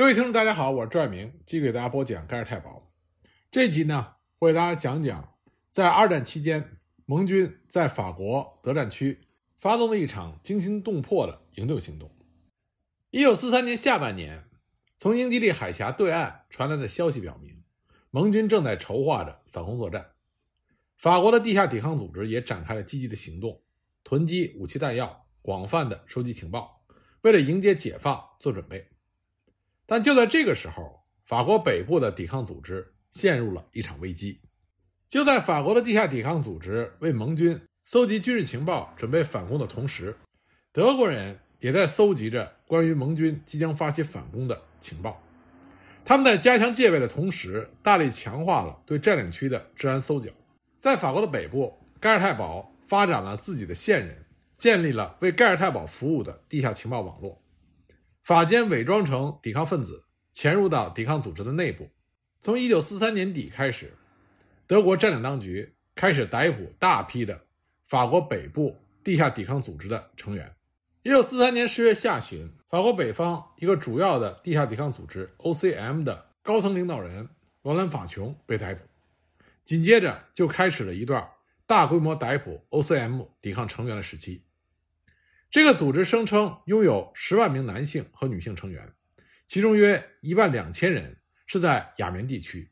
各位听众，大家好，我是赵爱明，继续给大家播讲《盖尔太保》。这集呢，我给大家讲讲，在二战期间，盟军在法国德占区发动了一场惊心动魄的营救行动。一九四三年下半年，从英吉利海峡对岸传来的消息表明，盟军正在筹划着反攻作战。法国的地下抵抗组织也展开了积极的行动，囤积武器弹药，广泛的收集情报，为了迎接解放做准备。但就在这个时候，法国北部的抵抗组织陷入了一场危机。就在法国的地下抵抗组织为盟军搜集军事情报、准备反攻的同时，德国人也在搜集着关于盟军即将发起反攻的情报。他们在加强戒备的同时，大力强化了对占领区的治安搜剿。在法国的北部，盖尔泰堡发展了自己的线人，建立了为盖尔泰堡服务的地下情报网络。法监伪装成抵抗分子，潜入到抵抗组织的内部。从1943年底开始，德国占领当局开始逮捕大批的法国北部地下抵抗组织的成员。1943年10月下旬，法国北方一个主要的地下抵抗组织 OCM 的高层领导人罗兰·法琼被逮捕，紧接着就开始了一段大规模逮捕 OCM 抵抗成员的时期。这个组织声称拥有十万名男性和女性成员，其中约一万两千人是在亚眠地区。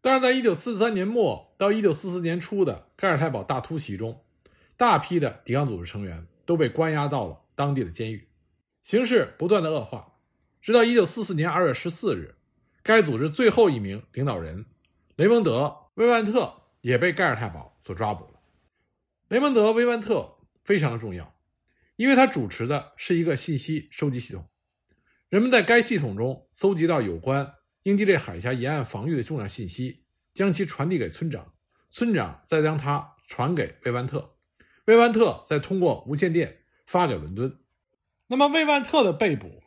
但是在一九四三年末到一九四四年初的盖尔太保大突袭中，大批的抵抗组织成员都被关押到了当地的监狱，形势不断的恶化。直到一九四四年二月十四日，该组织最后一名领导人雷蒙德·威万特也被盖尔太保所抓捕了。雷蒙德·威万特非常的重要。因为他主持的是一个信息收集系统，人们在该系统中搜集到有关英吉利海峡沿岸防御的重要信息，将其传递给村长，村长再将它传给魏万特，魏万特再通过无线电发给伦敦。那么，魏万特的被捕，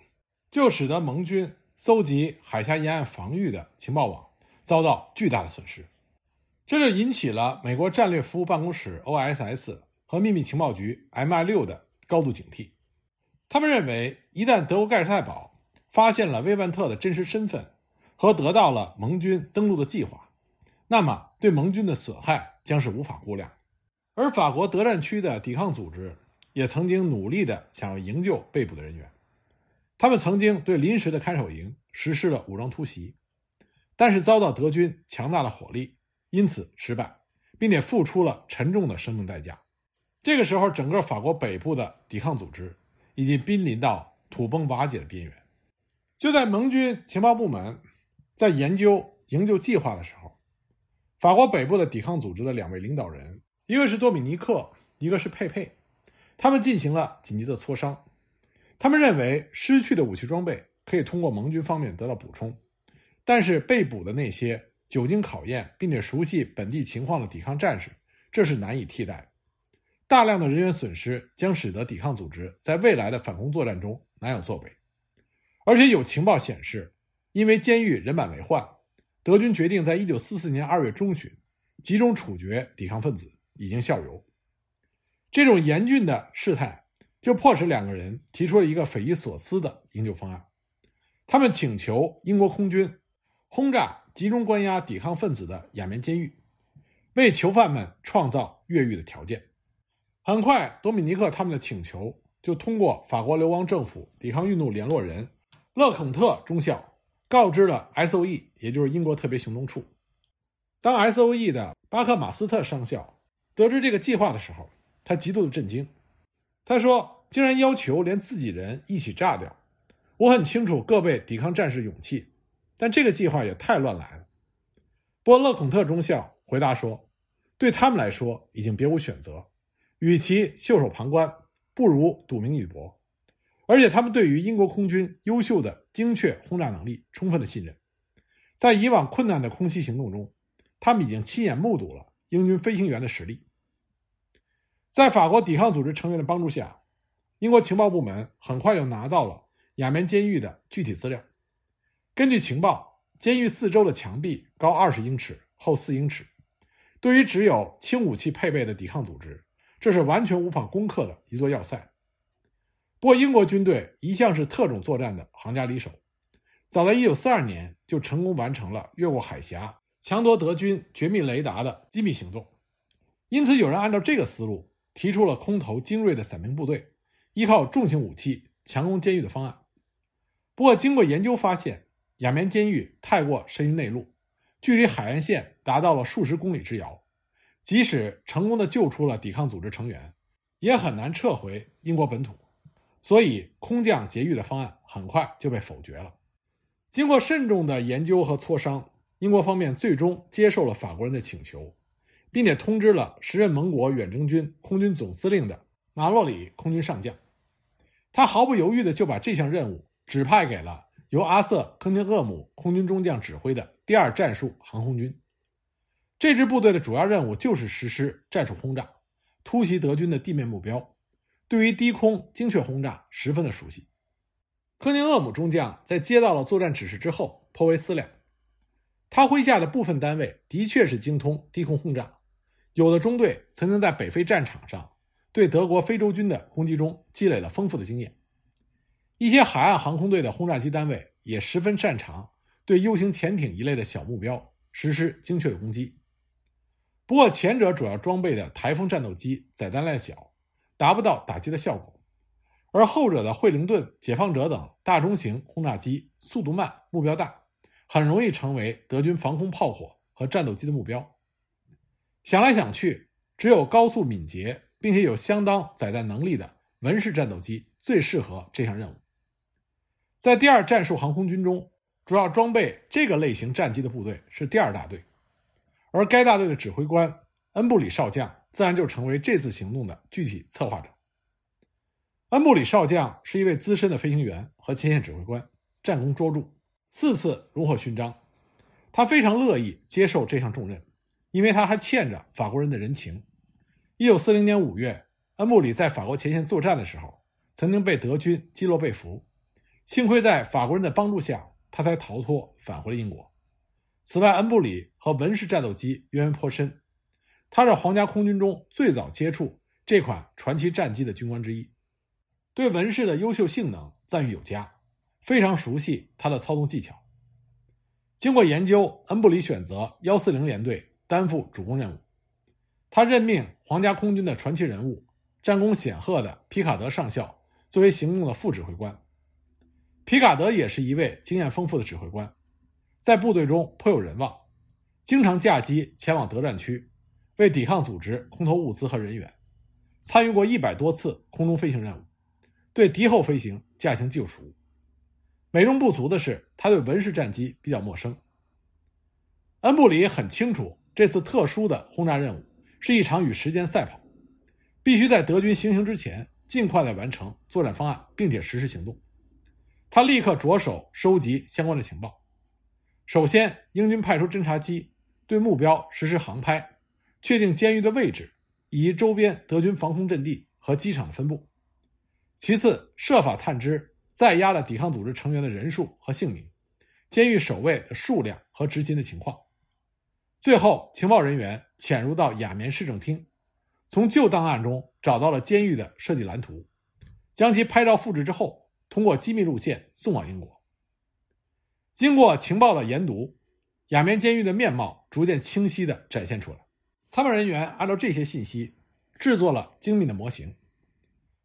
就使得盟军搜集海峡沿岸防御的情报网遭到巨大的损失，这就引起了美国战略服务办公室 （OSS） 和秘密情报局 （MI 六）的。高度警惕，他们认为，一旦德国盖世太保发现了威万特的真实身份和得到了盟军登陆的计划，那么对盟军的损害将是无法估量。而法国德占区的抵抗组织也曾经努力的想要营救被捕的人员，他们曾经对临时的看守营实施了武装突袭，但是遭到德军强大的火力，因此失败，并且付出了沉重的生命代价。这个时候，整个法国北部的抵抗组织已经濒临到土崩瓦解的边缘。就在盟军情报部门在研究营救计划的时候，法国北部的抵抗组织的两位领导人，一个是多米尼克，一个是佩佩，他们进行了紧急的磋商。他们认为，失去的武器装备可以通过盟军方面得到补充，但是被捕的那些久经考验并且熟悉本地情况的抵抗战士，这是难以替代。大量的人员损失将使得抵抗组织在未来的反攻作战中难有作为，而且有情报显示，因为监狱人满为患，德军决定在一九四四年二月中旬集中处决抵抗分子，已经效尤。这种严峻的事态就迫使两个人提出了一个匪夷所思的营救方案，他们请求英国空军轰炸集中关押抵抗分子的亚眠监狱，为囚犯们创造越狱的条件。很快，多米尼克他们的请求就通过法国流亡政府抵抗运动联络人勒孔特中校告知了 S.O.E，也就是英国特别行动处。当 S.O.E 的巴克马斯特上校得知这个计划的时候，他极度的震惊。他说：“竟然要求连自己人一起炸掉！我很清楚各位抵抗战士勇气，但这个计划也太乱来了。”不过，勒孔特中校回答说：“对他们来说，已经别无选择。”与其袖手旁观，不如赌明一搏。而且他们对于英国空军优秀的精确轰炸能力充分的信任。在以往困难的空袭行动中，他们已经亲眼目睹了英军飞行员的实力。在法国抵抗组织成员的帮助下，英国情报部门很快就拿到了亚眠监狱的具体资料。根据情报，监狱四周的墙壁高二十英尺，厚四英尺。对于只有轻武器配备的抵抗组织，这是完全无法攻克的一座要塞。不过，英国军队一向是特种作战的行家里手，早在1942年就成功完成了越过海峡、强夺德军绝密雷达的机密行动。因此，有人按照这个思路提出了空投精锐的伞兵部队，依靠重型武器强攻监狱的方案。不过，经过研究发现，雅棉监狱太过深于内陆，距离海岸线达到了数十公里之遥。即使成功的救出了抵抗组织成员，也很难撤回英国本土。所以，空降劫狱的方案很快就被否决了。经过慎重的研究和磋商，英国方面最终接受了法国人的请求，并且通知了时任盟国远征军空军总司令的马洛里空军上将。他毫不犹豫地就把这项任务指派给了由阿瑟·科尼厄姆空军中将指挥的第二战术航空军。这支部队的主要任务就是实施战术轰炸，突袭德军的地面目标。对于低空精确轰炸十分的熟悉。科宁厄姆中将在接到了作战指示之后颇为思量，他麾下的部分单位的确是精通低空轰炸，有的中队曾经在北非战场上对德国非洲军的攻击中积累了丰富的经验。一些海岸航空队的轰炸机单位也十分擅长对 U 型潜艇一类的小目标实施精确的攻击。不过，前者主要装备的台风战斗机载弹量小。达不到打击的效果，而后者的惠灵顿、解放者等大中型轰炸机速度慢、目标大，很容易成为德军防空炮火和战斗机的目标。想来想去，只有高速敏捷并且有相当载弹能力的文式战斗机最适合这项任务。在第二战术航空军中，主要装备这个类型战机的部队是第二大队，而该大队的指挥官恩布里少将。自然就成为这次行动的具体策划者。恩布里少将是一位资深的飞行员和前线指挥官，战功卓著，四次荣获勋章。他非常乐意接受这项重任，因为他还欠着法国人的人情。一九四零年五月，恩布里在法国前线作战的时候，曾经被德军击落被俘，幸亏在法国人的帮助下，他才逃脱返回了英国。此外，恩布里和文式战斗机渊源颇深。他是皇家空军中最早接触这款传奇战机的军官之一，对文氏的优秀性能赞誉有加，非常熟悉它的操纵技巧。经过研究，恩布里选择幺四零联队担负主攻任务。他任命皇家空军的传奇人物、战功显赫的皮卡德上校作为行动的副指挥官。皮卡德也是一位经验丰富的指挥官，在部队中颇有人望，经常驾机前往德战区。为抵抗组织空投物资和人员，参与过一百多次空中飞行任务，对敌后飞行驾轻就熟。美中不足的是，他对文式战机比较陌生。恩布里很清楚，这次特殊的轰炸任务是一场与时间赛跑，必须在德军行刑之前尽快的完成作战方案，并且实施行动。他立刻着手收集相关的情报。首先，英军派出侦察机对目标实施航拍。确定监狱的位置以及周边德军防空阵地和机场的分布。其次，设法探知在押的抵抗组织成员的人数和姓名，监狱守卫的数量和执勤的情况。最后，情报人员潜入到雅棉市政厅，从旧档案中找到了监狱的设计蓝图，将其拍照复制之后，通过机密路线送往英国。经过情报的研读，雅棉监狱的面貌逐渐清晰地展现出来。参谋人员按照这些信息制作了精密的模型。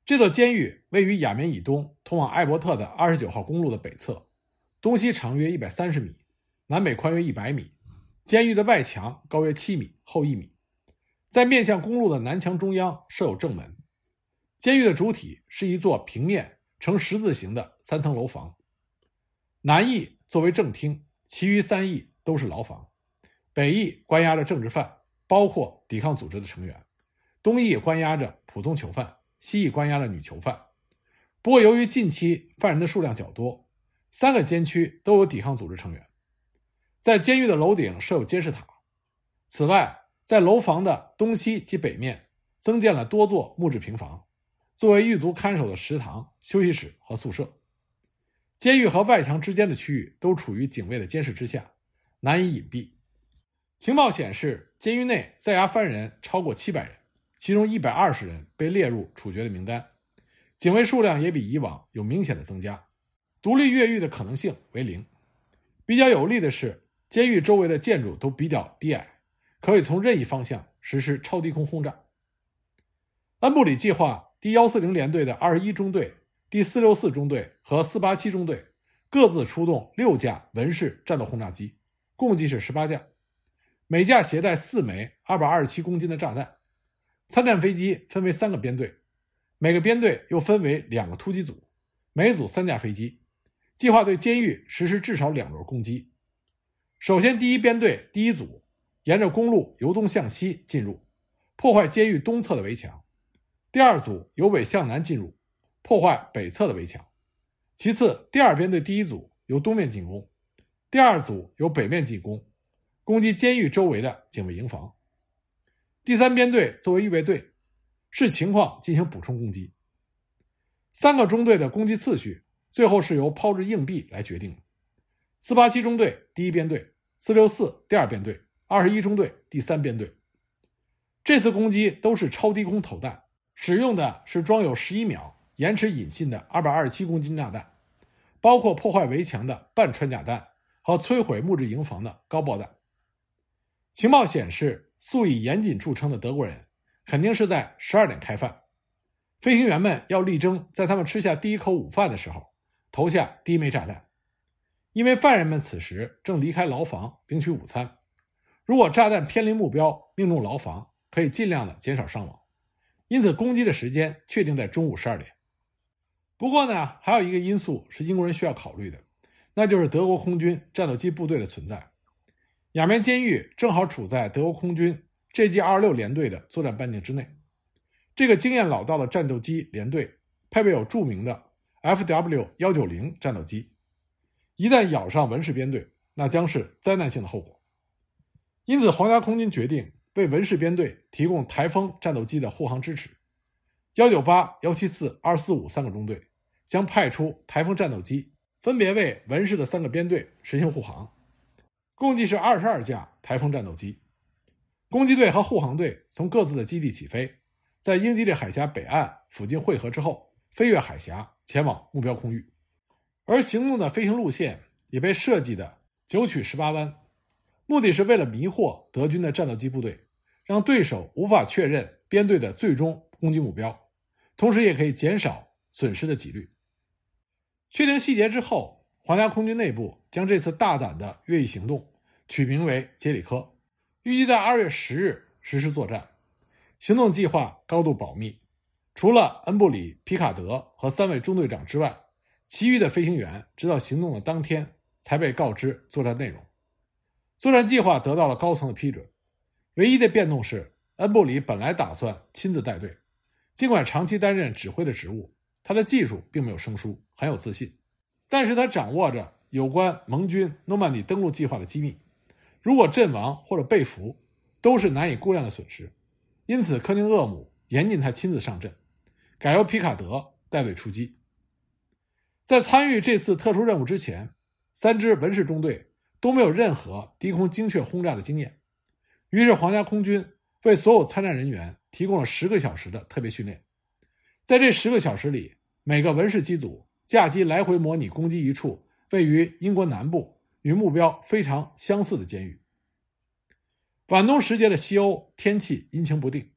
这座监狱位于雅棉以东通往艾伯特的二十九号公路的北侧，东西长约一百三十米，南北宽约一百米。监狱的外墙高约七米，厚一米。在面向公路的南墙中央设有正门。监狱的主体是一座平面呈十字形的三层楼房，南翼作为正厅，其余三翼都是牢房。北翼关押着政治犯。包括抵抗组织的成员，东翼关押着普通囚犯，西翼关押着女囚犯。不过，由于近期犯人的数量较多，三个监区都有抵抗组织成员。在监狱的楼顶设有监视塔。此外，在楼房的东西及北面增建了多座木质平房，作为狱卒看守的食堂、休息室和宿舍。监狱和外墙之间的区域都处于警卫的监视之下，难以隐蔽。情报显示，监狱内在押犯人超过七百人，其中一百二十人被列入处决的名单，警卫数量也比以往有明显的增加，独立越狱的可能性为零。比较有利的是，监狱周围的建筑都比较低矮，可以从任意方向实施超低空轰炸。恩布里计划第幺四零联队的二十一中队、第四六四中队和四八七中队各自出动六架文式战斗轰炸机，共计是十八架，每架携带四枚二百二十七公斤的炸弹。参战飞机分为三个编队，每个编队又分为两个突击组，每组三架飞机。计划对监狱实施至少两轮攻击。首先，第一编队第一组沿着公路由东向西进入，破坏监狱东侧的围墙；第二组由北向南进入，破坏北侧的围墙。其次，第二编队第一组由东面进攻，第二组由北面进攻，攻击监狱周围的警卫营房。第三编队作为预备队，视情况进行补充攻击。三个中队的攻击次序。最后是由抛掷硬币来决定的。四八七中队第一编队、四六四第二编队、二十一中队第三编队，这次攻击都是超低空投弹，使用的是装有十一秒延迟引信的二百二十七公斤炸弹，包括破坏围墙的半穿甲弹和摧毁木质营房的高爆弹。情报显示，素以严谨著称的德国人肯定是在十二点开饭，飞行员们要力争在他们吃下第一口午饭的时候。投下第一枚炸弹，因为犯人们此时正离开牢房领取午餐。如果炸弹偏离目标，命中牢房，可以尽量的减少伤亡。因此，攻击的时间确定在中午十二点。不过呢，还有一个因素是英国人需要考虑的，那就是德国空军战斗机部队的存在。亚眠监狱正好处在德国空军 G 二六联队的作战半径之内。这个经验老道的战斗机联队配备有著名的。Fw 幺九零战斗机一旦咬上文氏编队，那将是灾难性的后果。因此，皇家空军决定为文氏编队提供台风战斗机的护航支持。幺九八、幺七四、二四五三个中队将派出台风战斗机，分别为文氏的三个编队实行护航，共计是二十二架台风战斗机。攻击队和护航队从各自的基地起飞，在英吉利海峡北岸附近汇合之后，飞越海峡。前往目标空域，而行动的飞行路线也被设计的九曲十八弯，目的是为了迷惑德军的战斗机部队，让对手无法确认编队的最终攻击目标，同时也可以减少损失的几率。确定细节之后，皇家空军内部将这次大胆的越狱行动取名为“杰里科”，预计在二月十日实施作战，行动计划高度保密。除了恩布里、皮卡德和三位中队长之外，其余的飞行员直到行动的当天才被告知作战内容。作战计划得到了高层的批准，唯一的变动是，恩布里本来打算亲自带队，尽管长期担任指挥的职务，他的技术并没有生疏，很有自信。但是他掌握着有关盟军诺曼底登陆计划的机密，如果阵亡或者被俘，都是难以估量的损失。因此，科宁厄姆严禁他亲自上阵。改由皮卡德带队出击。在参与这次特殊任务之前，三支文氏中队都没有任何低空精确轰炸的经验。于是，皇家空军为所有参战人员提供了十个小时的特别训练。在这十个小时里，每个文氏机组驾机来回模拟攻击一处位于英国南部、与目标非常相似的监狱。晚冬时节的西欧天气阴晴不定，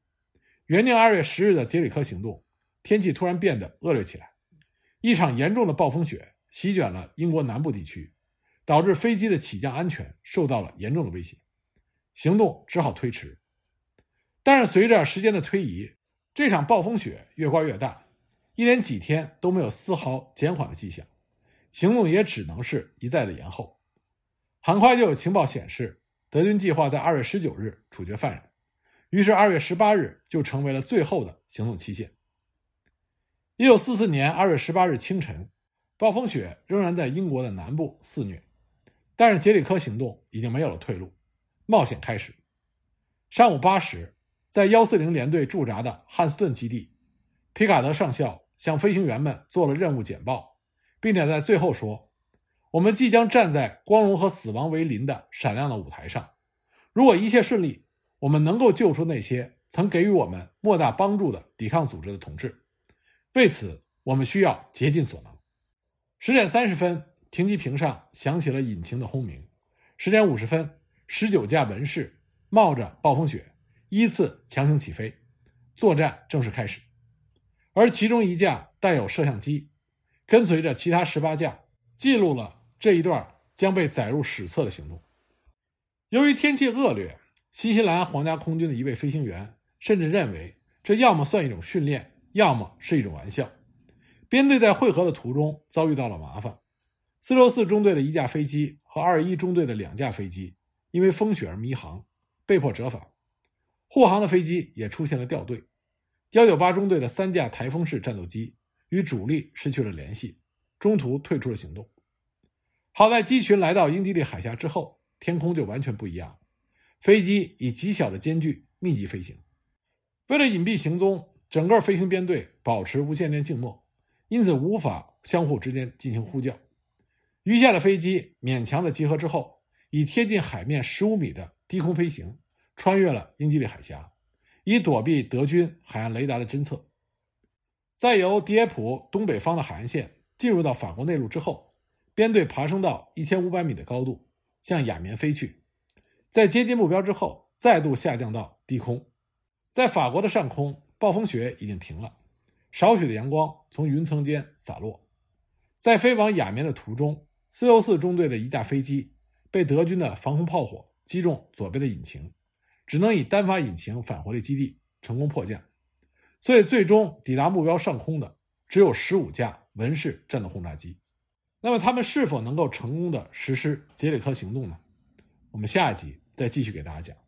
原定二月十日的杰里科行动。天气突然变得恶劣起来，一场严重的暴风雪席卷了英国南部地区，导致飞机的起降安全受到了严重的威胁，行动只好推迟。但是随着时间的推移，这场暴风雪越刮越大，一连几天都没有丝毫减缓的迹象，行动也只能是一再的延后。很快就有情报显示，德军计划在二月十九日处决犯人，于是二月十八日就成为了最后的行动期限。一九四四年二月十八日清晨，暴风雪仍然在英国的南部肆虐，但是杰里科行动已经没有了退路，冒险开始。上午八时，在幺四零联队驻扎的汉斯顿基地，皮卡德上校向飞行员们做了任务简报，并且在最后说：“我们即将站在光荣和死亡为邻的闪亮的舞台上。如果一切顺利，我们能够救出那些曾给予我们莫大帮助的抵抗组织的同志。”为此，我们需要竭尽所能。十点三十分，停机坪上响起了引擎的轰鸣。十点五十分，十九架文士冒着暴风雪依次强行起飞，作战正式开始。而其中一架带有摄像机，跟随着其他十八架，记录了这一段将被载入史册的行动。由于天气恶劣，新西兰皇家空军的一位飞行员甚至认为，这要么算一种训练，要么是一种玩笑。编队在汇合的途中遭遇到了麻烦，四六四中队的一架飞机和二一中队的两架飞机因为风雪而迷航，被迫折返。护航的飞机也出现了掉队。幺九八中队的三架台风式战斗机与主力失去了联系，中途退出了行动。好在机群来到英吉利海峡之后，天空就完全不一样，飞机以极小的间距密集飞行。为了隐蔽行踪，整个飞行编队保持无线电静默。因此无法相互之间进行呼叫，余下的飞机勉强的集合之后，以贴近海面十五米的低空飞行，穿越了英吉利海峡，以躲避德军海岸雷达的侦测。再由迪耶普东北方的海岸线进入到法国内陆之后，编队爬升到一千五百米的高度，向亚眠飞去，在接近目标之后，再度下降到低空，在法国的上空，暴风雪已经停了。少许的阳光从云层间洒落，在飞往亚眠的途中，四六四中队的一架飞机被德军的防空炮火击中左边的引擎，只能以单发引擎返回了基地，成功迫降。所以，最终抵达目标上空的只有十五架文氏战斗轰炸机。那么，他们是否能够成功的实施杰里科行动呢？我们下一集再继续给大家讲。